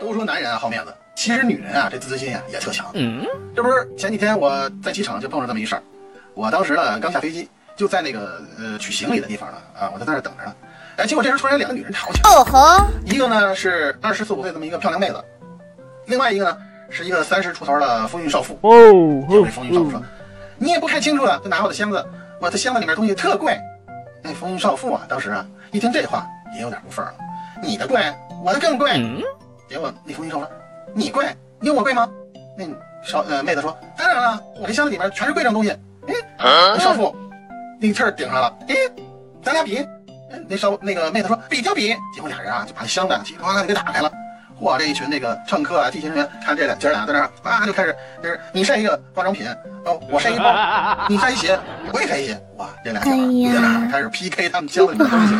都说男人啊好面子，其实女人啊这自尊心啊也特强。嗯，这不是前几天我在机场就碰上这么一事儿，我当时呢刚下飞机，就在那个呃取行李的地方呢啊，我就在那等着呢。哎，结果这时突然两个女人吵起来。哦吼！一个呢是二十四五岁这么一个漂亮妹子，另外一个呢是一个三十出头的风韵少妇。哦，这风韵少妇说：“你也不看清楚了，就拿我的箱子，我的箱子里面东西特贵。”那风韵少妇啊，当时啊一听这话也有点不忿了：“你的贵，我的更贵。”结果那妇说：“你贵，你有我贵吗？”那少呃妹子说：“当然了，我这箱子里面全是贵重东西。”哎，少妇那个气儿顶上了。哎，咱俩比。那少那个妹子说比就比，结果俩人啊就把箱子叽里啪啦给打开了。嚯，这一群那个乘客啊、地勤人员看这俩姐俩在那儿啊就开始就是你晒一个化妆品，哦我晒一包，你晒一鞋，我也晒一鞋。哇，这俩姐俩在那儿开始 PK 他们箱子里的东西。